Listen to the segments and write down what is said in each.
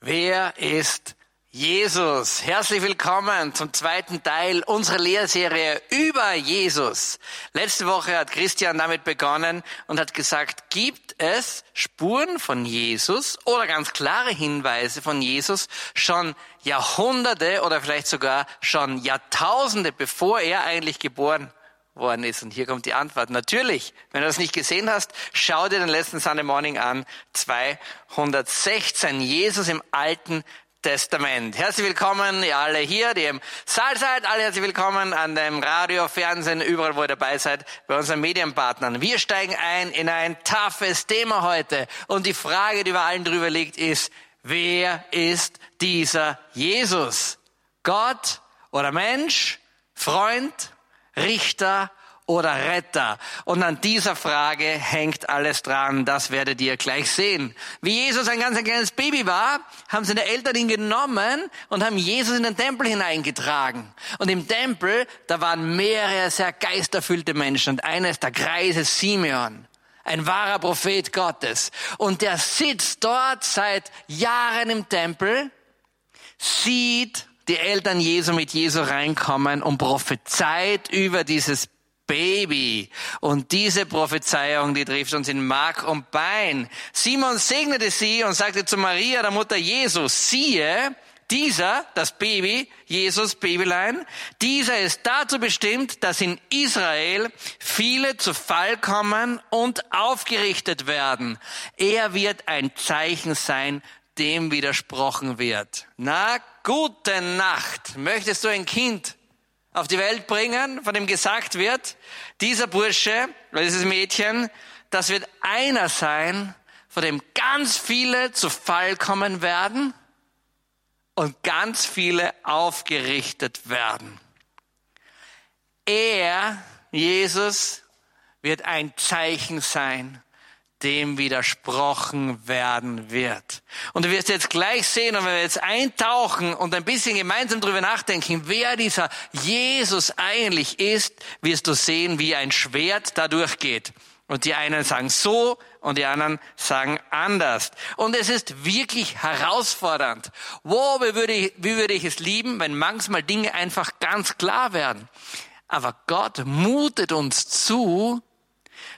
Wer ist Jesus? Herzlich willkommen zum zweiten Teil unserer Lehrserie über Jesus. Letzte Woche hat Christian damit begonnen und hat gesagt, gibt es Spuren von Jesus oder ganz klare Hinweise von Jesus schon Jahrhunderte oder vielleicht sogar schon Jahrtausende, bevor er eigentlich geboren worden ist. Und hier kommt die Antwort. Natürlich, wenn du das nicht gesehen hast, schau dir den letzten Sunday Morning an. 216. Jesus im Alten Testament. Herzlich willkommen, ihr alle hier, die im Saal seid, alle herzlich willkommen an dem Radio, Fernsehen, überall, wo ihr dabei seid, bei unseren Medienpartnern. Wir steigen ein in ein toughes Thema heute. Und die Frage, die über allen drüber liegt, ist, wer ist dieser Jesus? Gott oder Mensch? Freund? Richter oder Retter? Und an dieser Frage hängt alles dran. Das werdet ihr gleich sehen. Wie Jesus ein ganz ein kleines Baby war, haben seine Eltern ihn genommen und haben Jesus in den Tempel hineingetragen. Und im Tempel, da waren mehrere sehr geisterfüllte Menschen. Und einer ist der Greise Simeon. Ein wahrer Prophet Gottes. Und der sitzt dort seit Jahren im Tempel, sieht die Eltern Jesu mit Jesu reinkommen und prophezeit über dieses Baby. Und diese Prophezeiung, die trifft uns in Mark und Bein. Simon segnete sie und sagte zu Maria, der Mutter Jesus, siehe, dieser, das Baby, Jesus, Babylein, dieser ist dazu bestimmt, dass in Israel viele zu Fall kommen und aufgerichtet werden. Er wird ein Zeichen sein, dem widersprochen wird. Na, gute Nacht. Möchtest du ein Kind auf die Welt bringen, von dem gesagt wird, dieser Bursche oder dieses Mädchen, das wird einer sein, von dem ganz viele zu Fall kommen werden und ganz viele aufgerichtet werden. Er, Jesus, wird ein Zeichen sein dem widersprochen werden wird. Und du wirst jetzt gleich sehen, und wenn wir jetzt eintauchen und ein bisschen gemeinsam drüber nachdenken, wer dieser Jesus eigentlich ist, wirst du sehen, wie ein Schwert da durchgeht. Und die einen sagen so und die anderen sagen anders. Und es ist wirklich herausfordernd. Wo, wie würde ich, wie würde ich es lieben, wenn manchmal Dinge einfach ganz klar werden. Aber Gott mutet uns zu,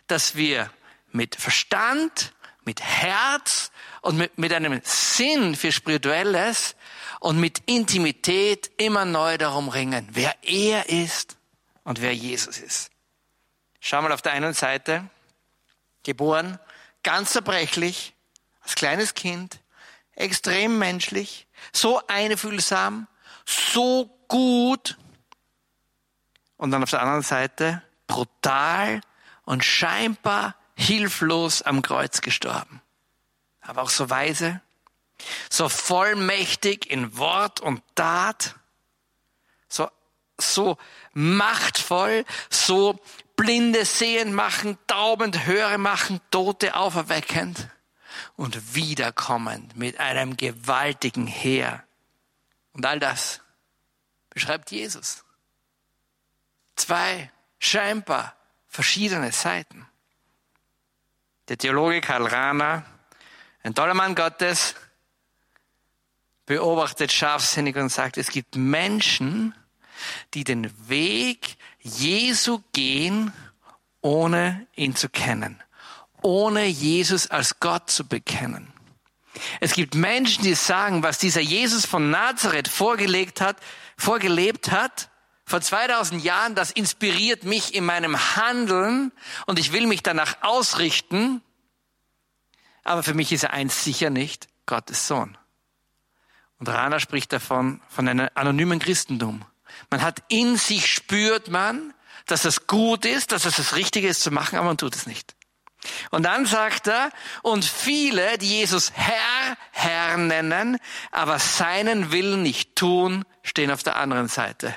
dass wir mit Verstand, mit Herz und mit, mit einem Sinn für Spirituelles und mit Intimität immer neu darum ringen, wer er ist und wer Jesus ist. Schau mal auf der einen Seite, geboren, ganz zerbrechlich, als kleines Kind, extrem menschlich, so einfühlsam, so gut. Und dann auf der anderen Seite brutal und scheinbar hilflos am Kreuz gestorben. Aber auch so weise, so vollmächtig in Wort und Tat, so, so machtvoll, so Blinde sehen machen, taubend höre machen, Tote auferweckend und wiederkommend mit einem gewaltigen Heer. Und all das beschreibt Jesus. Zwei scheinbar verschiedene Seiten. Der Theologe Karl Rahner, ein toller Mann Gottes, beobachtet scharfsinnig und sagt, es gibt Menschen, die den Weg Jesu gehen, ohne ihn zu kennen, ohne Jesus als Gott zu bekennen. Es gibt Menschen, die sagen, was dieser Jesus von Nazareth vorgelegt hat, vorgelebt hat, vor 2000 Jahren, das inspiriert mich in meinem Handeln und ich will mich danach ausrichten. Aber für mich ist er eins sicher nicht, Gottes Sohn. Und Rana spricht davon, von einem anonymen Christentum. Man hat in sich spürt man, dass es gut ist, dass es das Richtige ist zu machen, aber man tut es nicht. Und dann sagt er, und viele, die Jesus Herr, Herr nennen, aber seinen Willen nicht tun, stehen auf der anderen Seite.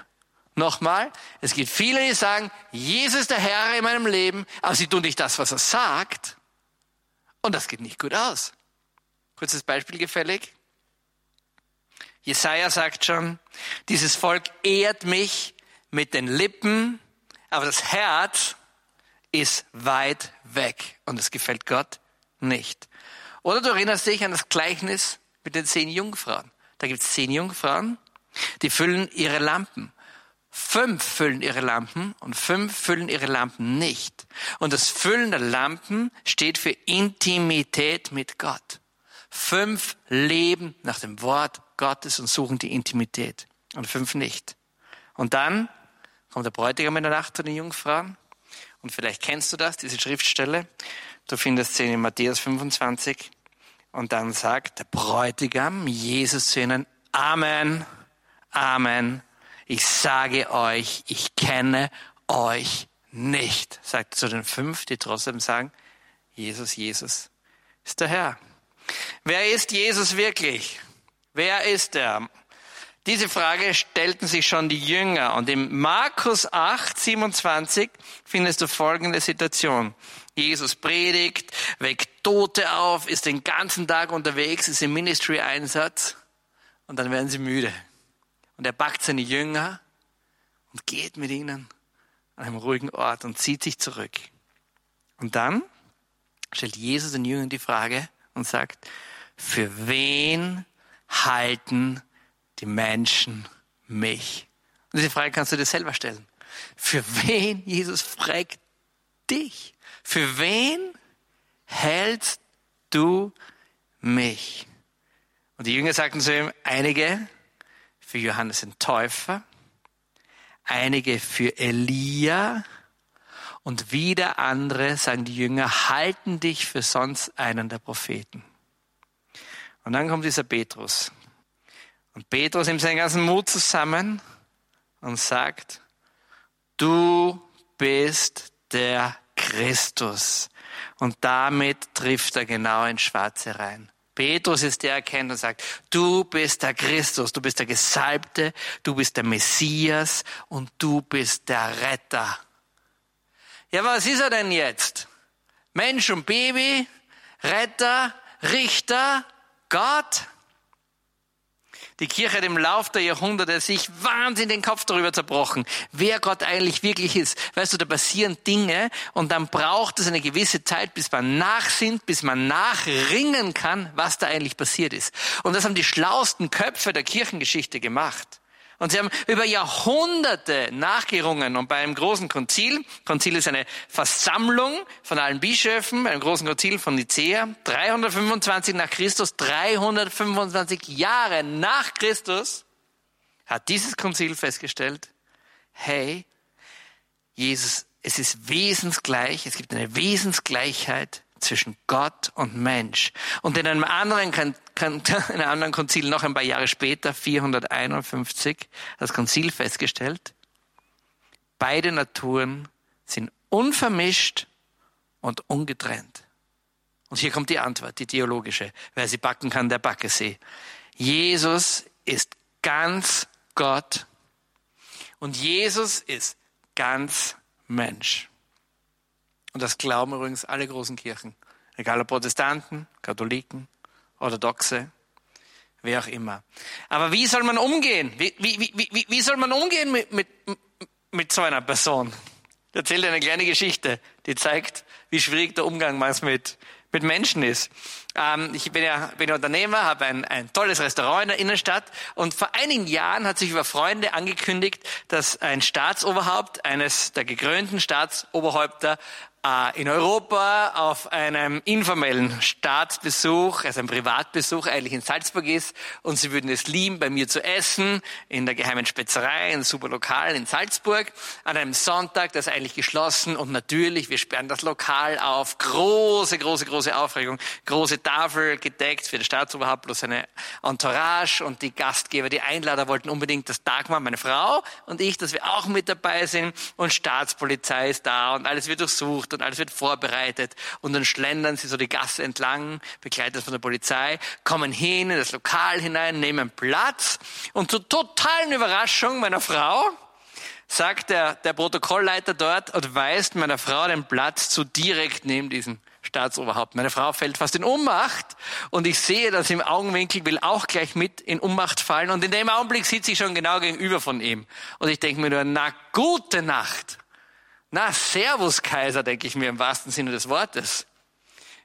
Nochmal, es gibt viele, die sagen, Jesus ist der Herr in meinem Leben, aber sie tun nicht das, was er sagt. Und das geht nicht gut aus. Kurzes Beispiel gefällig. Jesaja sagt schon, dieses Volk ehrt mich mit den Lippen, aber das Herz ist weit weg und es gefällt Gott nicht. Oder du erinnerst dich an das Gleichnis mit den zehn Jungfrauen. Da gibt es zehn Jungfrauen, die füllen ihre Lampen. Fünf füllen ihre Lampen und fünf füllen ihre Lampen nicht. Und das Füllen der Lampen steht für Intimität mit Gott. Fünf leben nach dem Wort Gottes und suchen die Intimität und fünf nicht. Und dann kommt der Bräutigam in der Nacht zu den Jungfrauen und vielleicht kennst du das, diese Schriftstelle. Du findest sie in Matthäus 25 und dann sagt der Bräutigam Jesus zu ihnen, Amen, Amen, ich sage euch, ich kenne euch nicht, sagt zu den fünf, die trotzdem sagen, Jesus, Jesus ist der Herr. Wer ist Jesus wirklich? Wer ist er? Diese Frage stellten sich schon die Jünger. Und im Markus 8, 27 findest du folgende Situation. Jesus predigt, weckt Tote auf, ist den ganzen Tag unterwegs, ist im Ministry-Einsatz und dann werden sie müde. Und er packt seine Jünger und geht mit ihnen an einem ruhigen Ort und zieht sich zurück. Und dann stellt Jesus den Jüngern die Frage, und sagt, für wen halten die Menschen mich? Und diese Frage kannst du dir selber stellen. Für wen, Jesus fragt dich, für wen hältst du mich? Und die Jünger sagten zu ihm, einige für Johannes den Täufer, einige für Elia und wieder andere, sagen die Jünger, halten dich für sonst einen der Propheten. Und dann kommt dieser Petrus. Und Petrus nimmt seinen ganzen Mut zusammen und sagt, du bist der Christus. Und damit trifft er genau ins Schwarze rein. Petrus ist der, erkennt und sagt, du bist der Christus, du bist der Gesalbte, du bist der Messias und du bist der Retter. Ja, was ist er denn jetzt? Mensch und Baby, Retter, Richter, Gott? Die Kirche hat im Lauf der Jahrhunderte sich wahnsinnig den Kopf darüber zerbrochen, wer Gott eigentlich wirklich ist. Weißt du, da passieren Dinge und dann braucht es eine gewisse Zeit, bis man nachsinnt, bis man nachringen kann, was da eigentlich passiert ist. Und das haben die schlauesten Köpfe der Kirchengeschichte gemacht. Und sie haben über Jahrhunderte nachgerungen. Und bei einem großen Konzil, Konzil ist eine Versammlung von allen Bischöfen, einem großen Konzil von Nicea, 325 nach Christus, 325 Jahre nach Christus, hat dieses Konzil festgestellt, hey, Jesus, es ist wesensgleich, es gibt eine Wesensgleichheit zwischen Gott und Mensch. Und in einem anderen, in einem anderen Konzil noch ein paar Jahre später, 451, das Konzil festgestellt, beide Naturen sind unvermischt und ungetrennt. Und hier kommt die Antwort, die theologische. Wer sie backen kann, der backe sie. Jesus ist ganz Gott und Jesus ist ganz Mensch. Und das glauben übrigens alle großen Kirchen. Egal ob Protestanten, Katholiken, Orthodoxe, wer auch immer. Aber wie soll man umgehen? Wie, wie, wie, wie soll man umgehen mit, mit, mit so einer Person? Ich erzähle eine kleine Geschichte, die zeigt, wie schwierig der Umgang manchmal mit, mit Menschen ist. Ähm, ich bin ja bin Unternehmer, habe ein, ein tolles Restaurant in der Innenstadt und vor einigen Jahren hat sich über Freunde angekündigt, dass ein Staatsoberhaupt, eines der gekrönten Staatsoberhäupter in Europa auf einem informellen Staatsbesuch, also ein Privatbesuch eigentlich in Salzburg ist und sie würden es lieben, bei mir zu essen, in der geheimen Spezerei, in super Lokal in Salzburg, an einem Sonntag, das ist eigentlich geschlossen und natürlich, wir sperren das Lokal auf, große, große, große Aufregung, große Tafel gedeckt für den Staatsoberhaupt plus eine Entourage und die Gastgeber, die Einlader wollten unbedingt, dass Dagmar, meine Frau und ich, dass wir auch mit dabei sind und Staatspolizei ist da und alles wird durchsucht und alles wird vorbereitet und dann schlendern sie so die Gasse entlang, begleitet von der Polizei, kommen hin in das Lokal hinein, nehmen Platz und zur totalen Überraschung meiner Frau sagt der, der Protokollleiter dort und weist meiner Frau den Platz zu direkt neben diesem Staatsoberhaupt. Meine Frau fällt fast in Ohnmacht und ich sehe, dass im Augenwinkel will auch gleich mit in Ohnmacht fallen und in dem Augenblick sitze ich schon genau gegenüber von ihm. Und ich denke mir nur, na gute Nacht. Na, Servus Kaiser, denke ich mir im wahrsten Sinne des Wortes.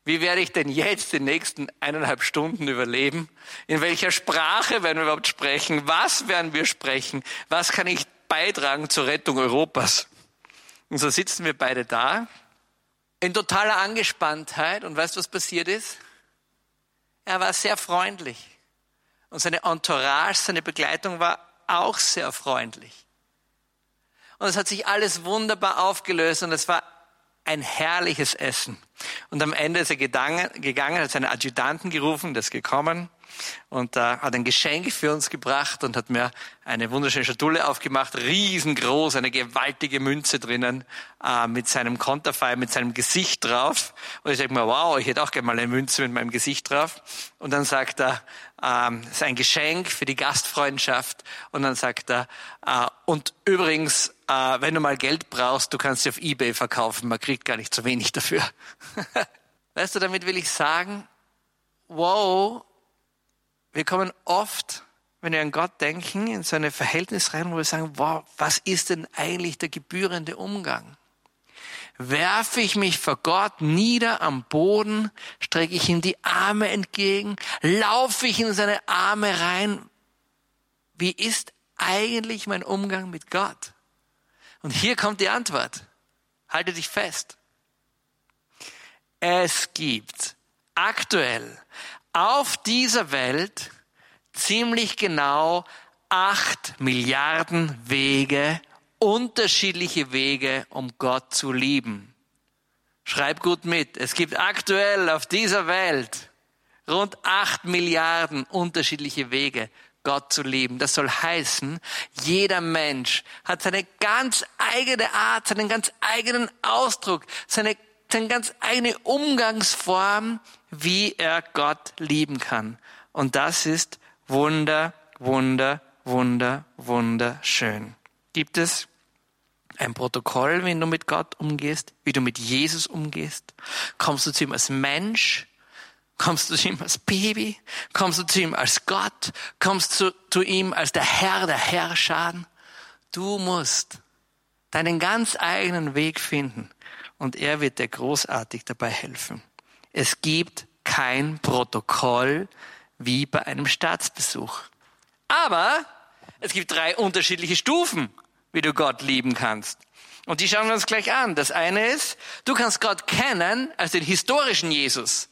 Wie werde ich denn jetzt die nächsten eineinhalb Stunden überleben? In welcher Sprache werden wir überhaupt sprechen? Was werden wir sprechen? Was kann ich beitragen zur Rettung Europas? Und so sitzen wir beide da, in totaler Angespanntheit. Und weißt du, was passiert ist? Er war sehr freundlich. Und seine Entourage, seine Begleitung war auch sehr freundlich. Und es hat sich alles wunderbar aufgelöst und es war ein herrliches Essen. Und am Ende ist er gegangen, hat seine Adjutanten gerufen, der ist gekommen und äh, hat ein Geschenk für uns gebracht und hat mir eine wunderschöne Schatulle aufgemacht, riesengroß, eine gewaltige Münze drinnen äh, mit seinem Konterfei, mit seinem Gesicht drauf. Und ich sage mir, wow, ich hätte auch gerne mal eine Münze mit meinem Gesicht drauf. Und dann sagt er, ähm, ist ein Geschenk für die Gastfreundschaft. Und dann sagt er, äh, und übrigens, äh, wenn du mal Geld brauchst, du kannst sie auf Ebay verkaufen, man kriegt gar nicht so wenig dafür. weißt du, damit will ich sagen, wow, wir kommen oft, wenn wir an Gott denken, in so eine Verhältnis rein, wo wir sagen, wow, was ist denn eigentlich der gebührende Umgang? Werfe ich mich vor Gott nieder am Boden, strecke ich ihm die Arme entgegen, laufe ich in seine Arme rein. Wie ist eigentlich mein Umgang mit Gott? Und hier kommt die Antwort. Halte dich fest. Es gibt aktuell auf dieser Welt ziemlich genau acht Milliarden Wege, unterschiedliche Wege, um Gott zu lieben. Schreib gut mit. Es gibt aktuell auf dieser Welt rund acht Milliarden unterschiedliche Wege, Gott zu lieben. Das soll heißen, jeder Mensch hat seine ganz eigene Art, seinen ganz eigenen Ausdruck, seine, seine ganz eigene Umgangsform, wie er Gott lieben kann. Und das ist wunder, wunder, wunder, wunderschön. Gibt es ein Protokoll, wenn du mit Gott umgehst, wie du mit Jesus umgehst? Kommst du zu ihm als Mensch? Kommst du zu ihm als Baby? Kommst du zu ihm als Gott? Kommst du zu ihm als der Herr der Herrscher? Du musst deinen ganz eigenen Weg finden und er wird dir großartig dabei helfen. Es gibt kein Protokoll wie bei einem Staatsbesuch. Aber es gibt drei unterschiedliche Stufen, wie du Gott lieben kannst. Und die schauen wir uns gleich an. Das eine ist, du kannst Gott kennen als den historischen Jesus.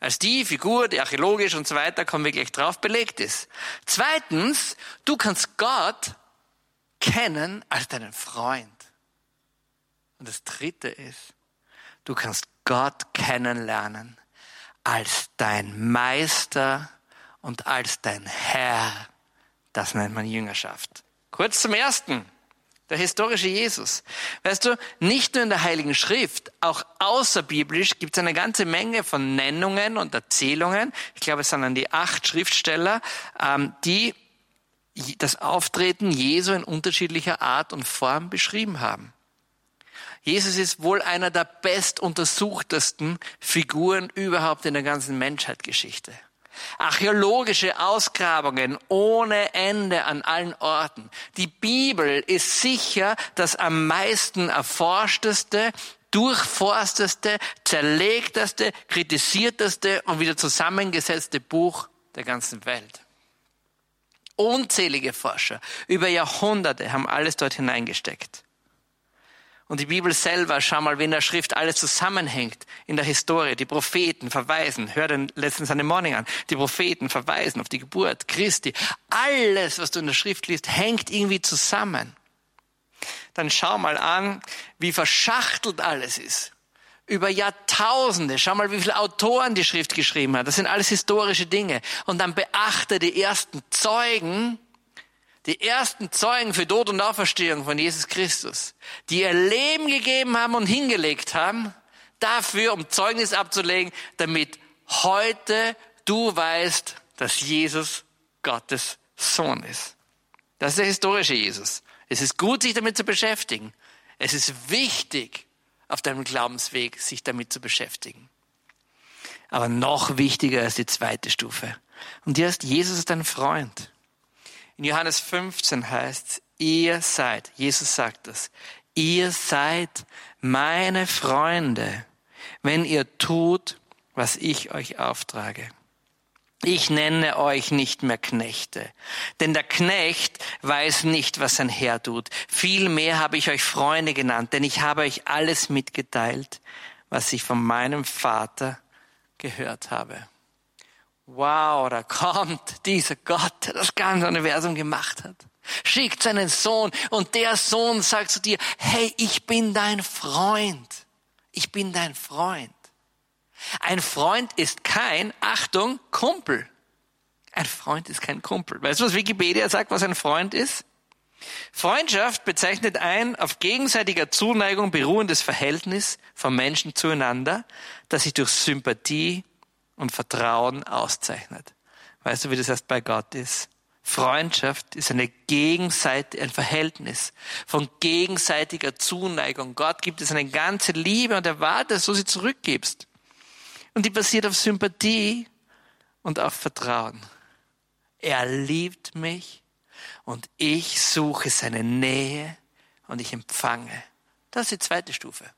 Als die Figur, die archäologisch und so weiter, kommen wir gleich drauf, belegt ist. Zweitens, du kannst Gott kennen als deinen Freund. Und das dritte ist, du kannst Gott kennenlernen als dein Meister und als dein Herr. Das nennt man Jüngerschaft. Kurz zum ersten. Der historische Jesus. Weißt du, nicht nur in der Heiligen Schrift, auch außerbiblisch gibt es eine ganze Menge von Nennungen und Erzählungen. Ich glaube, es sind an die acht Schriftsteller, ähm, die das Auftreten Jesu in unterschiedlicher Art und Form beschrieben haben. Jesus ist wohl einer der bestuntersuchtesten Figuren überhaupt in der ganzen Menschheitsgeschichte. Archäologische Ausgrabungen ohne Ende an allen Orten. Die Bibel ist sicher das am meisten erforschteste, durchforsteste, zerlegteste, kritisierteste und wieder zusammengesetzte Buch der ganzen Welt. Unzählige Forscher über Jahrhunderte haben alles dort hineingesteckt. Und die Bibel selber, schau mal, wie in der Schrift alles zusammenhängt in der Historie. Die Propheten verweisen, hör den letzten Sunday Morning an, die Propheten verweisen auf die Geburt Christi. Alles, was du in der Schrift liest, hängt irgendwie zusammen. Dann schau mal an, wie verschachtelt alles ist. Über Jahrtausende. Schau mal, wie viele Autoren die Schrift geschrieben hat. Das sind alles historische Dinge. Und dann beachte die ersten Zeugen, die ersten Zeugen für Tod und Auferstehung von Jesus Christus, die ihr Leben gegeben haben und hingelegt haben, dafür, um Zeugnis abzulegen, damit heute du weißt, dass Jesus Gottes Sohn ist. Das ist der historische Jesus. Es ist gut, sich damit zu beschäftigen. Es ist wichtig, auf deinem Glaubensweg sich damit zu beschäftigen. Aber noch wichtiger ist die zweite Stufe. Und die heißt, Jesus ist dein Freund. In Johannes 15 heißt ihr seid, Jesus sagt das, ihr seid meine Freunde, wenn ihr tut, was ich euch auftrage. Ich nenne euch nicht mehr Knechte, denn der Knecht weiß nicht, was sein Herr tut. Vielmehr habe ich euch Freunde genannt, denn ich habe euch alles mitgeteilt, was ich von meinem Vater gehört habe. Wow, da kommt dieser Gott, der das ganze Universum gemacht hat. Schickt seinen Sohn und der Sohn sagt zu dir, hey, ich bin dein Freund. Ich bin dein Freund. Ein Freund ist kein, Achtung, Kumpel. Ein Freund ist kein Kumpel. Weißt du, was Wikipedia sagt, was ein Freund ist? Freundschaft bezeichnet ein auf gegenseitiger Zuneigung beruhendes Verhältnis von Menschen zueinander, das sich durch Sympathie und Vertrauen auszeichnet. Weißt du, wie das erst bei Gott ist? Freundschaft ist eine Gegenseite, ein Verhältnis von gegenseitiger Zuneigung. Gott gibt es eine ganze Liebe und erwartet, dass du sie zurückgibst. Und die basiert auf Sympathie und auf Vertrauen. Er liebt mich und ich suche seine Nähe und ich empfange. Das ist die zweite Stufe.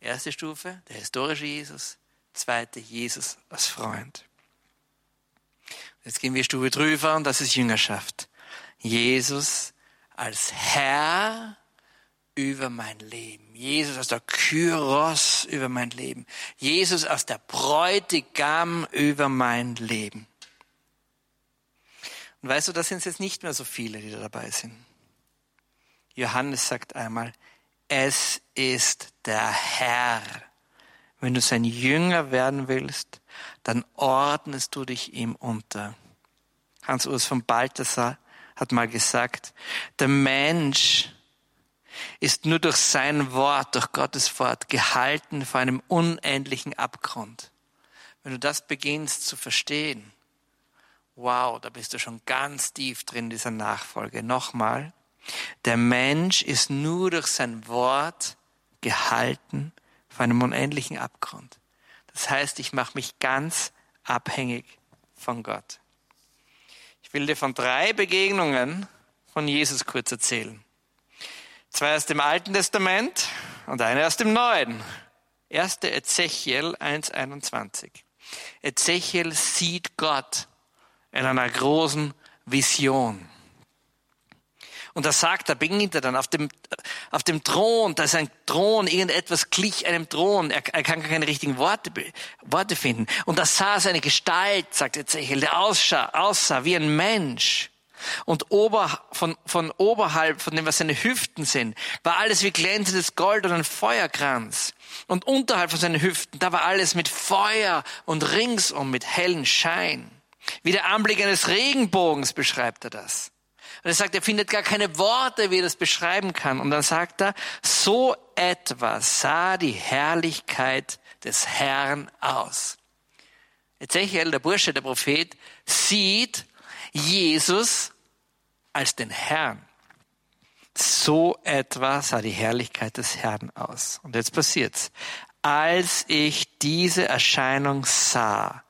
Erste Stufe, der historische Jesus. Zweite, Jesus als Freund. Jetzt gehen wir Stufe drüber und das ist Jüngerschaft. Jesus als Herr über mein Leben. Jesus als der Kyros über mein Leben. Jesus als der Bräutigam über mein Leben. Und weißt du, da sind es jetzt nicht mehr so viele, die da dabei sind. Johannes sagt einmal, es ist der Herr. Wenn du sein Jünger werden willst, dann ordnest du dich ihm unter. Hans-Urs von Balthasar hat mal gesagt, der Mensch ist nur durch sein Wort, durch Gottes Wort gehalten vor einem unendlichen Abgrund. Wenn du das beginnst zu verstehen, wow, da bist du schon ganz tief drin in dieser Nachfolge. Nochmal, der Mensch ist nur durch sein Wort gehalten vor einem unendlichen Abgrund. Das heißt, ich mache mich ganz abhängig von Gott. Ich will dir von drei Begegnungen von Jesus kurz erzählen. Zwei aus dem Alten Testament und eine aus dem Neuen. Erste Ezechiel 1,21. Ezechiel sieht Gott in einer großen Vision. Und da sagt er, beginnt er dann auf dem, auf dem Thron, da ist ein Thron, irgendetwas glich einem Thron. Er, er kann keine richtigen Worte, Worte finden. Und da saß eine Gestalt, sagt Ezechiel, der aussah, aussah wie ein Mensch. Und ober, von, von oberhalb, von dem, was seine Hüften sind, war alles wie glänzendes Gold und ein Feuerkranz. Und unterhalb von seinen Hüften, da war alles mit Feuer und ringsum mit hellen Schein. Wie der Anblick eines Regenbogens beschreibt er das. Und er sagt, er findet gar keine Worte, wie er das beschreiben kann. Und dann sagt er, so etwa sah die Herrlichkeit des Herrn aus. Ezechiel, der Bursche, der Prophet, sieht Jesus als den Herrn. So etwa sah die Herrlichkeit des Herrn aus. Und jetzt passiert's. Als ich diese Erscheinung sah,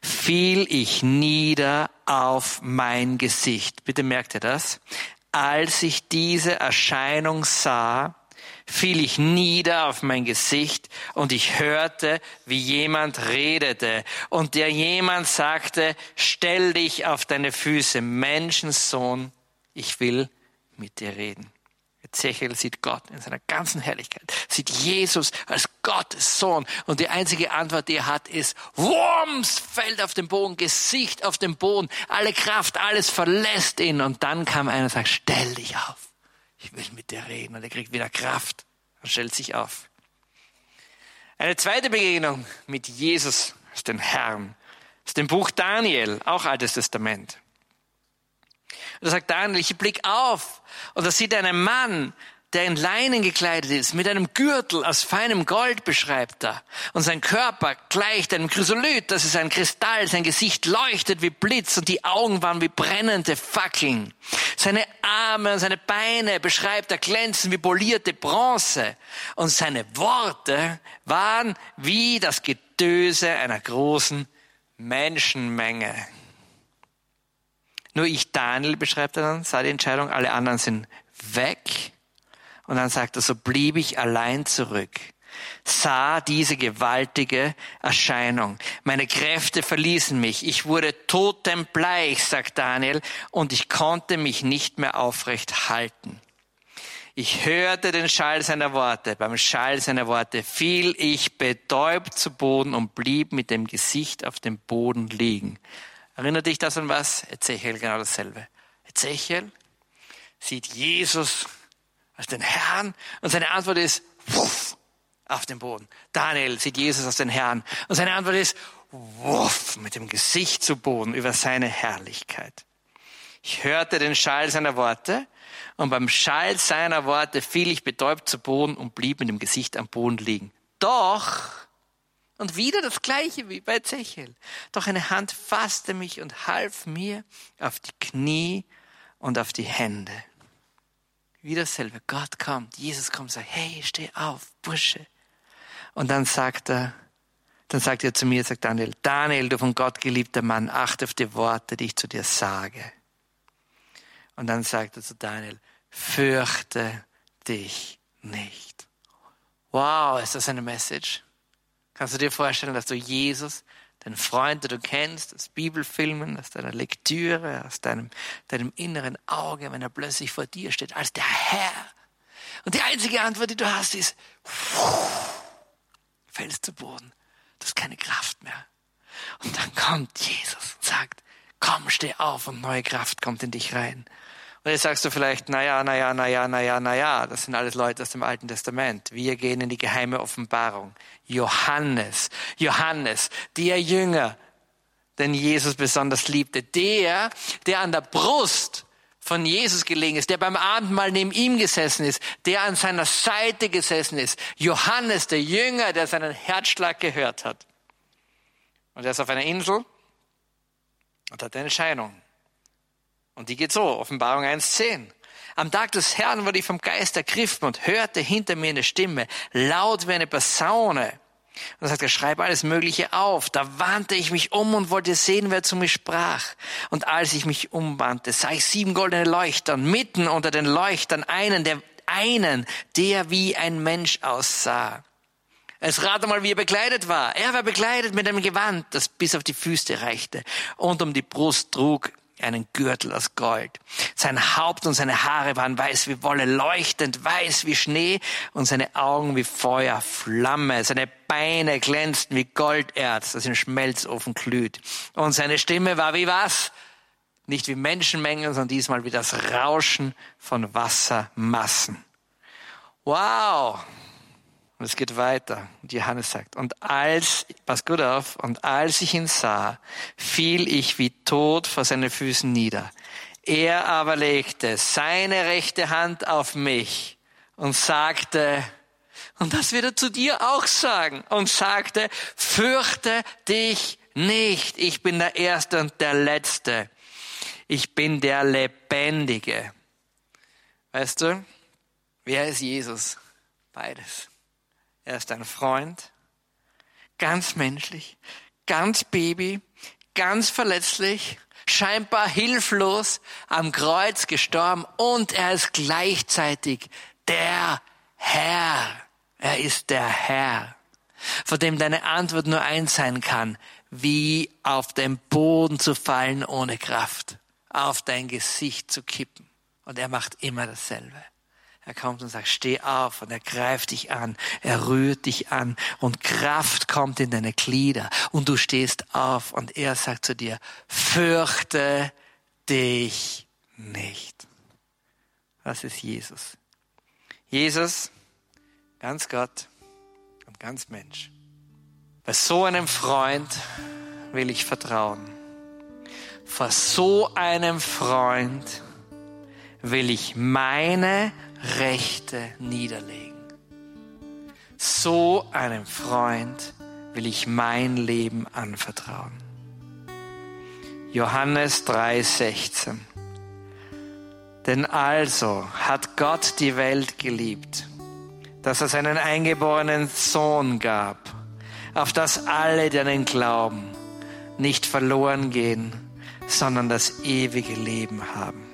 fiel ich nieder auf mein Gesicht. Bitte merkt ihr das? Als ich diese Erscheinung sah, fiel ich nieder auf mein Gesicht und ich hörte, wie jemand redete. Und der jemand sagte, stell dich auf deine Füße, Menschensohn, ich will mit dir reden. Ezechiel sieht Gott in seiner ganzen Herrlichkeit, sieht Jesus als Gottes Sohn und die einzige Antwort, die er hat, ist, Wurms fällt auf den Boden, Gesicht auf den Boden, alle Kraft, alles verlässt ihn und dann kam einer und sagt, stell dich auf ich will mit dir reden. Und er kriegt wieder Kraft und stellt sich auf. Eine zweite Begegnung mit Jesus, dem Herrn, aus dem Buch Daniel, auch Altes Testament. Und da sagt Daniel, ich blick auf und da sieht er einen Mann, der in Leinen gekleidet ist, mit einem Gürtel aus feinem Gold beschreibt er. Und sein Körper gleicht einem Chrysolith, das ist ein Kristall, sein Gesicht leuchtet wie Blitz und die Augen waren wie brennende Fackeln. Seine Arme und seine Beine beschreibt er glänzen wie polierte Bronze. Und seine Worte waren wie das Getöse einer großen Menschenmenge. Nur ich, Daniel, beschreibt er dann, sah die Entscheidung, alle anderen sind weg und dann sagt er, so blieb ich allein zurück. sah diese gewaltige Erscheinung. Meine Kräfte verließen mich. Ich wurde totenbleich, sagt Daniel, und ich konnte mich nicht mehr aufrecht halten. Ich hörte den Schall seiner Worte. Beim Schall seiner Worte fiel ich betäubt zu Boden und blieb mit dem Gesicht auf dem Boden liegen. Erinnert dich das an was? Ezechiel genau dasselbe. Ezechiel sieht Jesus als den Herrn und seine Antwort ist, wuff, auf den Boden. Daniel sieht Jesus als den Herrn und seine Antwort ist, wuff, mit dem Gesicht zu Boden über seine Herrlichkeit. Ich hörte den Schall seiner Worte und beim Schall seiner Worte fiel ich betäubt zu Boden und blieb mit dem Gesicht am Boden liegen. Doch, und wieder das gleiche wie bei Zechel, doch eine Hand fasste mich und half mir auf die Knie und auf die Hände. Wieder dasselbe. Gott kommt, Jesus kommt, sagt, hey, steh auf, Bursche. Und dann sagt er, dann sagt er zu mir, sagt Daniel, Daniel, du von Gott geliebter Mann, achte auf die Worte, die ich zu dir sage. Und dann sagt er zu Daniel, fürchte dich nicht. Wow, ist das eine Message? Kannst du dir vorstellen, dass du Jesus, den Freund, den du kennst, aus Bibelfilmen, aus deiner Lektüre, aus deinem, deinem inneren Auge, wenn er plötzlich vor dir steht, als der Herr. Und die einzige Antwort, die du hast, ist, fällst zu Boden. Du hast keine Kraft mehr. Und dann kommt Jesus und sagt, komm, steh auf und neue Kraft kommt in dich rein. Und jetzt sagst du vielleicht, naja, naja, naja, naja, naja, das sind alles Leute aus dem Alten Testament. Wir gehen in die geheime Offenbarung. Johannes, Johannes, der Jünger, den Jesus besonders liebte, der, der an der Brust von Jesus gelegen ist, der beim Abendmahl neben ihm gesessen ist, der an seiner Seite gesessen ist. Johannes, der Jünger, der seinen Herzschlag gehört hat. Und er ist auf einer Insel und hat eine Erscheinung. Und die geht so, Offenbarung 1.10. Am Tag des Herrn wurde ich vom Geist ergriffen und hörte hinter mir eine Stimme, laut wie eine Posaune. Und sagte, schreib alles Mögliche auf. Da wandte ich mich um und wollte sehen, wer zu mir sprach. Und als ich mich umwandte, sah ich sieben goldene Leuchter und mitten unter den Leuchtern einen, der, einen, der wie ein Mensch aussah. Es rate mal, wie er bekleidet war. Er war bekleidet mit einem Gewand, das bis auf die Füße reichte und um die Brust trug einen Gürtel aus Gold. Sein Haupt und seine Haare waren weiß wie Wolle, leuchtend weiß wie Schnee und seine Augen wie Feuer, Flamme. Seine Beine glänzten wie Golderz, das im Schmelzofen glüht. Und seine Stimme war wie was? Nicht wie Menschenmengen, sondern diesmal wie das Rauschen von Wassermassen. Wow! Und es geht weiter. Und Johannes sagt, und als, pass gut auf, und als ich ihn sah, fiel ich wie tot vor seinen Füßen nieder. Er aber legte seine rechte Hand auf mich und sagte, und das wird er zu dir auch sagen, und sagte, fürchte dich nicht, ich bin der Erste und der Letzte. Ich bin der Lebendige. Weißt du, wer ist Jesus? Beides. Er ist ein Freund, ganz menschlich, ganz Baby, ganz verletzlich, scheinbar hilflos am Kreuz gestorben und er ist gleichzeitig der Herr. Er ist der Herr, vor dem deine Antwort nur eins sein kann, wie auf den Boden zu fallen ohne Kraft, auf dein Gesicht zu kippen. Und er macht immer dasselbe. Er kommt und sagt, steh auf und er greift dich an, er rührt dich an und Kraft kommt in deine Glieder und du stehst auf und er sagt zu dir, fürchte dich nicht. Das ist Jesus. Jesus, ganz Gott und ganz Mensch. Bei so einem Freund will ich vertrauen. Vor so einem Freund will ich meine Rechte niederlegen. So einem Freund will ich mein Leben anvertrauen. Johannes 3:16 Denn also hat Gott die Welt geliebt, dass er seinen eingeborenen Sohn gab, auf dass alle, die an ihn glauben, nicht verloren gehen, sondern das ewige Leben haben.